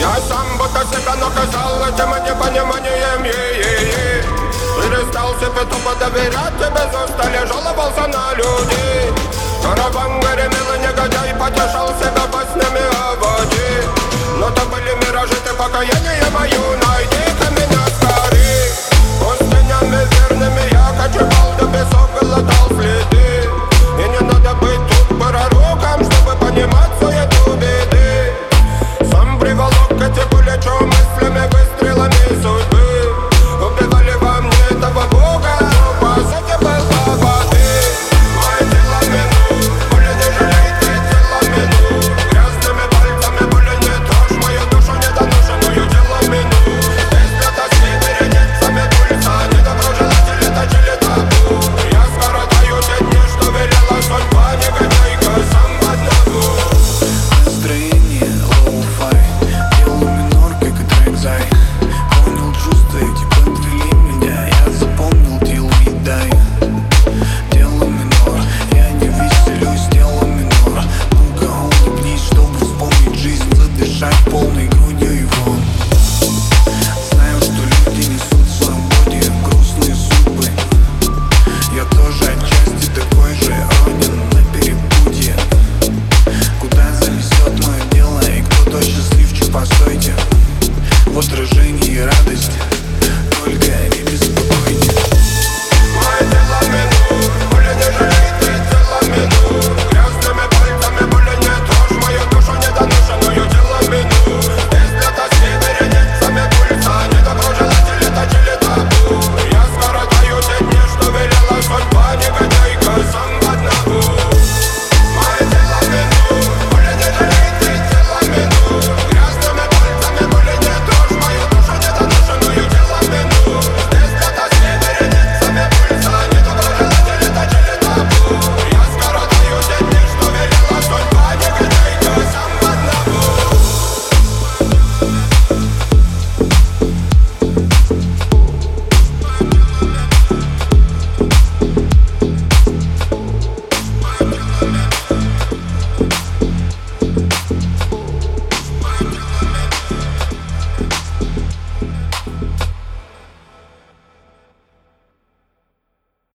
Я сам будто себя наказал этим непониманием е-е-е. Перестал себе тупо доверять тебе за устали, жаловался на людей Караван гремел и негодяй потешал себя баснями о воде Но то были миражи, ты покаяние мою Get your bullet through Остро жизнь и радость. Только